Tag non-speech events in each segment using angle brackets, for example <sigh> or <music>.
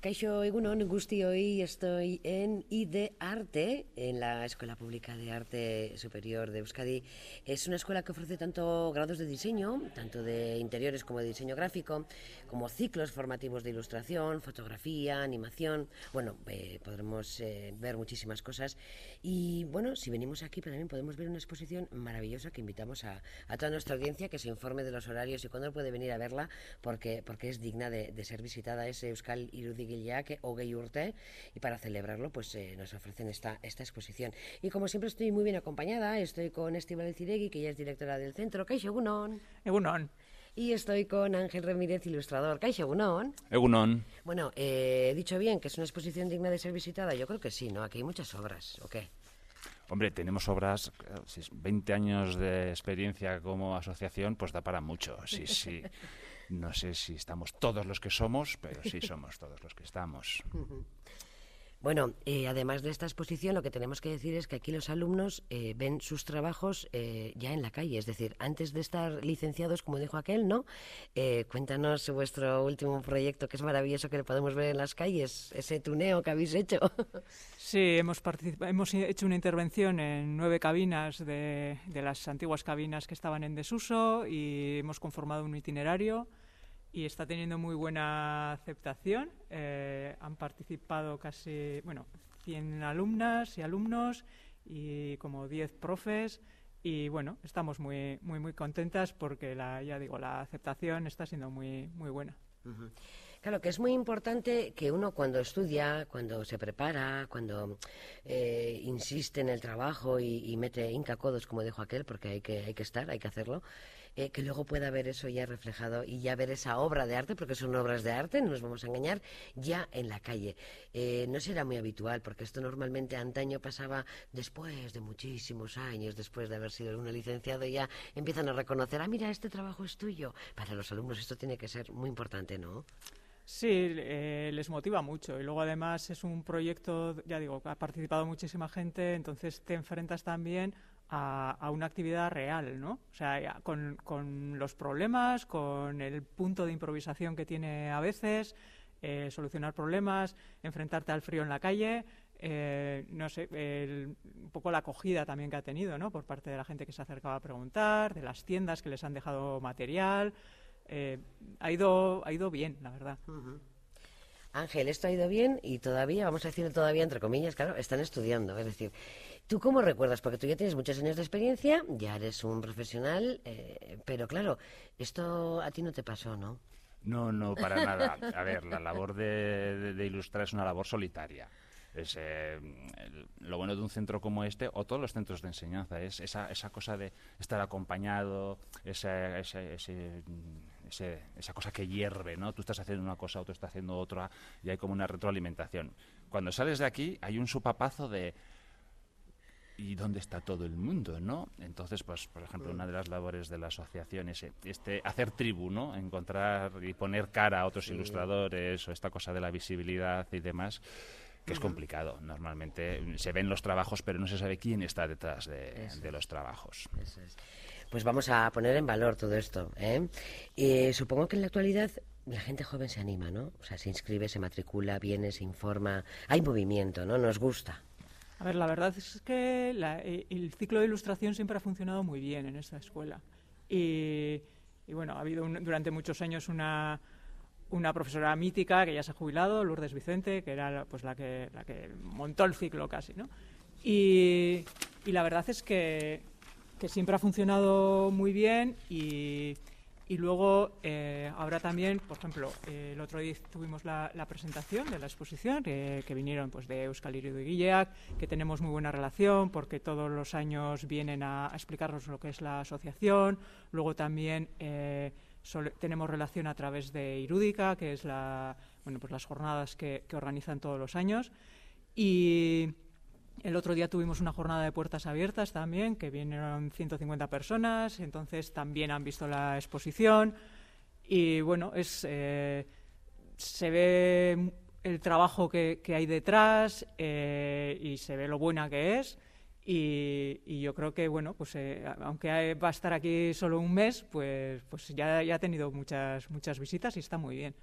Caixo Egunon, Gusti hoy estoy en ID Arte, en la Escuela Pública de Arte Superior de Euskadi. Es una escuela que ofrece tanto grados de diseño, tanto de interiores como de diseño gráfico, como ciclos formativos de ilustración, fotografía, animación. Bueno, eh, podremos eh, ver muchísimas cosas. Y bueno, si venimos aquí también podemos ver una exposición maravillosa que invitamos a, toda nuestra audiencia que se informe de los horarios y cuándo puede venir a verla, porque, porque es digna de, ser visitada. Es Euskal Irudi que Ogey Urte, y para celebrarlo pues eh, nos ofrecen esta, esta exposición. Y como siempre estoy muy bien acompañada, estoy con Estibal Ciregui, que ya es directora del centro. Kaixo, Egunon. Egunon. Y estoy con Ángel Ramírez, ilustrador. Kaixo, Egunon. Egunon. Bueno, eh, he dicho bien que es una exposición digna de ser visitada. Yo creo que sí, ¿no? Aquí hay muchas obras, ¿o qué? Hombre, tenemos obras, 20 años de experiencia como asociación, pues da para mucho, sí, sí. <laughs> No sé si estamos todos los que somos, pero sí <laughs> somos todos los que estamos. Bueno, eh, además de esta exposición, lo que tenemos que decir es que aquí los alumnos eh, ven sus trabajos eh, ya en la calle, es decir, antes de estar licenciados, como dijo aquel, ¿no? cuéntanos vuestro último proyecto, que es maravilloso, que lo podemos ver en las calles, ese tuneo que habéis hecho. <laughs> Sí, hemos, hemos hecho una intervención en nueve cabinas de, de las antiguas cabinas que estaban en desuso y hemos conformado un itinerario y está teniendo muy buena aceptación. Eh, han participado casi, bueno, 100 alumnas y alumnos y como 10 profes y bueno, estamos muy muy muy contentas porque la ya digo, la aceptación está siendo muy muy buena. Claro que es muy importante que uno cuando estudia, cuando se prepara, cuando eh, insiste en el trabajo y, mete inca codos, como dijo aquel, porque hay que, hay que estar, hay que hacerlo, eh, que luego pueda ver eso ya reflejado y ya ver esa obra de arte, porque son obras de arte, no nos vamos a engañar, ya en la calle. Eh, no será muy habitual, porque esto normalmente antaño pasaba después de muchísimos años, después de haber sido uno licenciado, ya empiezan a reconocer, ah, mira, este trabajo es tuyo. Para los alumnos esto tiene que ser muy importante, ¿no? Sí, eh, les motiva mucho y luego además es un proyecto, ya digo, ha participado muchísima gente, entonces te enfrentas también a, una actividad real, ¿no? O sea, con, con, los problemas, con el punto de improvisación que tiene a veces, eh, solucionar problemas, enfrentarte al frío en la calle, eh, no sé, un poco la acogida también que ha tenido, ¿no? Por parte de la gente que se acercaba a preguntar, de las tiendas que les han dejado material. Eh, ha, ido, ha ido bien, la verdad. Ángel, esto ha ido bien y todavía, vamos a decirlo todavía entre comillas, claro, están estudiando. Es decir, ¿Tú cómo recuerdas? Porque tú ya tienes muchos años de experiencia, ya eres un profesional, eh, pero claro, esto a ti no te pasó, ¿no? No, no, para nada. A ver, la labor de, ilustrar es una labor solitaria. Es, eh, lo bueno de un centro como este, o todos los centros de enseñanza, es esa, esa cosa de estar acompañado, esa, esa cosa que hierve, ¿no? Tú estás haciendo una cosa, otro está haciendo otra, y hay como una retroalimentación. Cuando sales de aquí, hay un supapazo de y dónde está todo el mundo, ¿no? Entonces, pues, por ejemplo, una de las labores de la asociación es este, hacer tribu, ¿no? Encontrar y poner cara a otros ilustradores o esta cosa de la visibilidad y demás que es complicado. Normalmente se ven los trabajos, pero no se sabe quién está detrás de, los trabajos. Pues vamos a poner en valor todo esto. ¿eh? Eh, supongo que en la actualidad la gente joven se anima, ¿no? O sea, se inscribe, se matricula, viene, se informa. Hay movimiento, ¿no? Nos gusta. A ver, la verdad es que eh, el ciclo de ilustración siempre ha funcionado muy bien en esta escuela. Y, bueno, ha habido durante muchos años una, una profesora mítica que ya se ha jubilado, Lourdes Vicente, que era pues la que, la que montó el ciclo casi, ¿no? Y, y la verdad es que, que siempre ha funcionado muy bien y y luego eh, habrá también, por ejemplo, el otro día tuvimos la, presentación de la exposición, que, vinieron pues, de Euskal y Guilleac, que tenemos muy buena relación porque todos los años vienen a, explicarnos lo que es la asociación. Luego también eh, tenemos relación a través de Irúdica, que es la, bueno, pues las jornadas que, que organizan todos los años. Y el otro día tuvimos una jornada de puertas abiertas también, que vinieron 150 personas, entonces también han visto la exposición. Y bueno, es, eh, se ve el trabajo que, hay detrás eh, y se ve lo buena que es. Y, yo creo que, bueno, pues eh, aunque va a estar aquí solo un mes, pues, pues ya, ya ha tenido muchas, muchas visitas y está muy bien.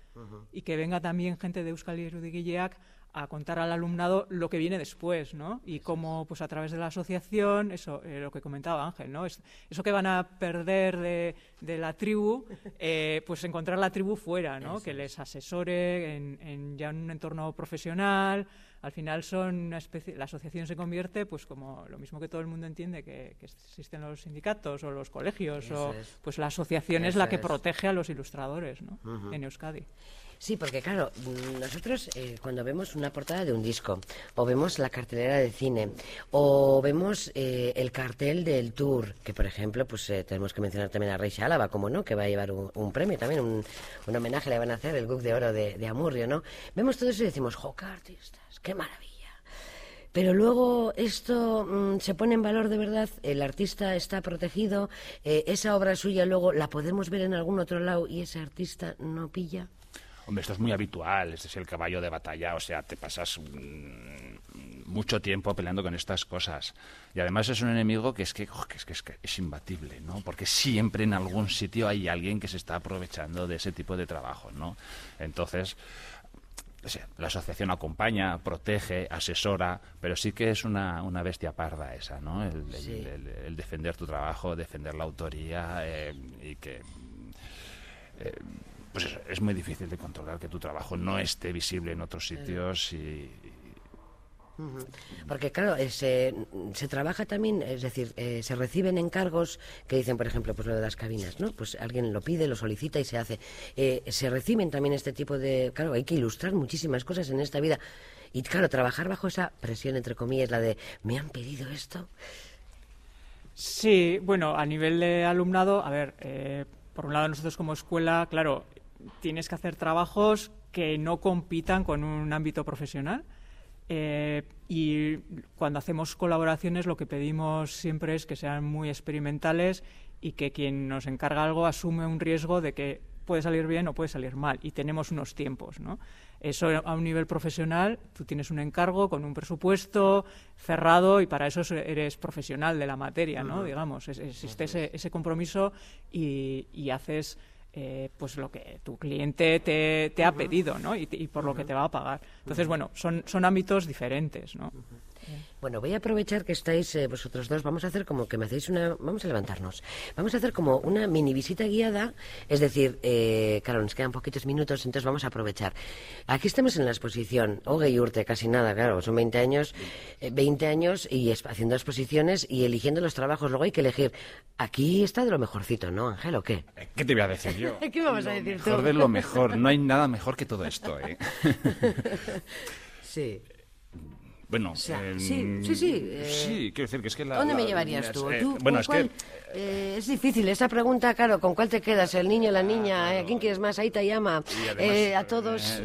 y que venga también gente de Euskal Irudigileak a contar al alumnado lo que viene después, ¿no? Y cómo, pues a través de la asociación, eso, eh, lo que comentaba Ángel, ¿no? Es, eso que van a perder de, de la tribu, eh, pues encontrar la tribu fuera, ¿no? Que les asesore en, en, ya en un entorno profesional. Al final son una especie, la asociación se convierte, pues como lo mismo que todo el mundo entiende que, que existen los sindicatos o los colegios, eso o es. pues la asociación eso es la que es. protege a los ilustradores, ¿no? Uh -huh. En Euskadi. Sí, porque claro, nosotros eh, cuando vemos una portada de un disco, o vemos la cartelera de cine, o vemos eh, el cartel del tour, que por ejemplo, pues eh, tenemos que mencionar también a Reixa Álava, como no, que va a llevar un, un premio también, un, un, homenaje le van a hacer, el Gug de Oro de, de, Amurrio, ¿no? Vemos todo eso y decimos, ¡jo, qué artistas! ¡Qué maravilla! Pero luego esto mmm, se pone en valor de verdad, el artista está protegido, esa obra suya luego la podemos ver en algún otro lado y ese artista no pilla. Hombre, esto es muy habitual, este es el caballo de batalla, o sea, te pasas mm, mucho tiempo peleando con estas cosas. Y además es un enemigo que es que, que, es, que, es, que es imbatible, ¿no? Porque siempre en algún sitio hay alguien que se está aprovechando de ese tipo de trabajo, ¿no? Entonces, o sea, la asociación acompaña, protege, asesora, pero sí que es una, una bestia parda esa, ¿no? El, sí. el, el, el, defender tu trabajo, defender la autoría eh, y que... Eh, pues es, es, muy difícil de controlar que tu trabajo no esté visible en otros sitios y, porque claro, eh, se, se, trabaja también, es decir, eh, se reciben encargos que dicen, por ejemplo, pues lo de las cabinas, ¿no? Pues alguien lo pide, lo solicita y se hace. Eh, se reciben también este tipo de... Claro, hay que ilustrar muchísimas cosas en esta vida. Y claro, trabajar bajo esa presión, entre comillas, la de, ¿me han pedido esto? Sí, bueno, a nivel de alumnado, a ver, eh, por un lado nosotros como escuela, claro, tienes que hacer trabajos que no compitan con un ámbito profesional. Eh, y cuando hacemos colaboraciones lo que pedimos siempre es que sean muy experimentales y que quien nos encarga algo asume un riesgo de que puede salir bien o puede salir mal y tenemos unos tiempos, ¿no? Eso a un nivel profesional, tú tienes un encargo con un presupuesto cerrado y para eso eres profesional de la materia, ¿no? Uh -huh. Digamos, es, existe ese, ese compromiso y, y haces eh, pues lo que tu cliente te, te ha pedido ¿no? y, y por lo que te va a pagar. Entonces, bueno, son, son ámbitos diferentes. ¿no? Bueno, voy a aprovechar que estáis eh, vosotros dos. Vamos a hacer como que me hacéis una. Vamos a levantarnos. Vamos a hacer como una mini visita guiada. Es decir, eh, claro, nos quedan poquitos minutos, entonces vamos a aprovechar. Aquí estamos en la exposición. Oge y Urte, casi nada, claro. Son 20 años, eh, 20 años y haciendo exposiciones y eligiendo los trabajos. Luego hay que elegir. Aquí está de lo mejorcito, ¿no, Ángel, o qué? ¿Qué te voy a decir yo? <laughs> ¿Qué vamos a decir mejor tú? de lo <laughs> mejor. No hay nada mejor que todo esto, ¿eh? <laughs> sí. Bueno, o sea, eh, sí, sí, sí. Eh, sí, quiero decir que es que la. ¿Dónde la, me llevarías tú? Eh, ¿Tú bueno, es cuál? que. Eh, es difícil esa pregunta, claro. ¿Con cuál te quedas? ¿El niño, la niña? claro. ¿A quién quieres más? Ahí te llama. Además, a todos.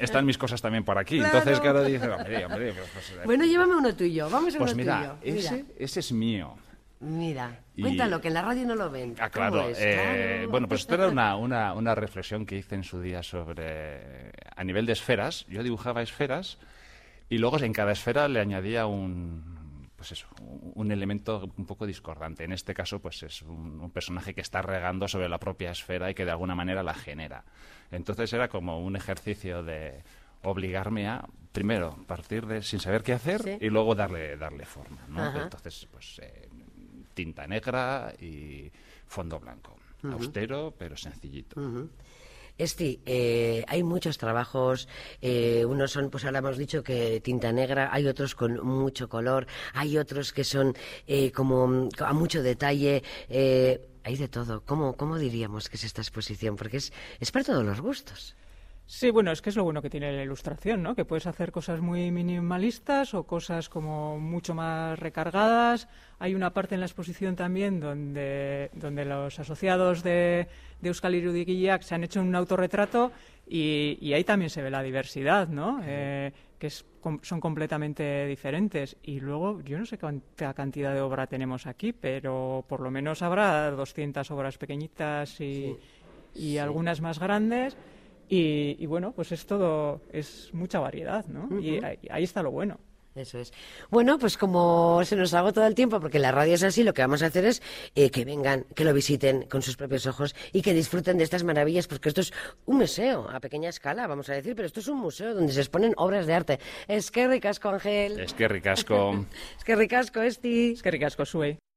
están mis cosas también por aquí. Claro. Entonces, claro, dice, hombre, hombre. Pues, bueno, llévame uno tuyo. Vamos a pues uno mira, tuyo. Ese, mira. ese es mío. Mira, Y- cuéntalo, que en la radio no lo ven. Ah, eh, Claro. bueno, pues esto era una, <laughs> una, una reflexión que hice en su día sobre. A nivel de esferas, yo dibujaba esferas y luego en cada esfera le añadía un. Pues eso, un- elemento un poco discordante. En este caso, pues es un, un personaje que está regando sobre la propia esfera y que de alguna manera la genera. Entonces era como un ejercicio de obligarme a, primero, partir de sin saber qué hacer Sí. y luego darle, darle forma. ¿no? Entonces, pues eh, tinta negra y fondo blanco. Ujú. Austero, pero sencillito. Ujú. Esti, eh, hay muchos trabajos, eh, unos son, pues ahora hemos dicho que tinta negra, hay otros con mucho color, hay otros que son eh, como a mucho detalle, eh, hay de todo. ¿Cómo, ¿Cómo diríamos que es esta exposición? Porque es, es para todos los gustos. Sí, bueno, es que es lo bueno que tiene la ilustración, ¿no? Que puedes hacer cosas muy minimalistas o cosas como mucho más recargadas. Hay una parte en la exposición también donde, donde los asociados de, de Euskal Irudigiak se han hecho un autorretrato y, y ahí también se ve la diversidad, ¿no? Eh, que es, com- son completamente diferentes. Y luego, yo no sé cuánta cantidad de obra tenemos aquí, pero por lo menos habrá 200 obras pequeñitas y, y algunas más grandes. Y, y bueno, pues es todo, es mucha variedad, ¿no? Y ahí, ahí está lo bueno. Eso es. Bueno, pues como se nos agotó el tiempo, porque la radio es así, lo que vamos a hacer es eh, que vengan, que lo visiten con sus propios ojos y que disfruten de estas maravillas, porque esto es un museo a pequeña escala, vamos a decir, pero esto es un museo donde se exponen obras de arte. Es que ricasco, Ángel. Es que ricasco. <laughs> es que ricasco, Esti. Es que ricasco, Sue.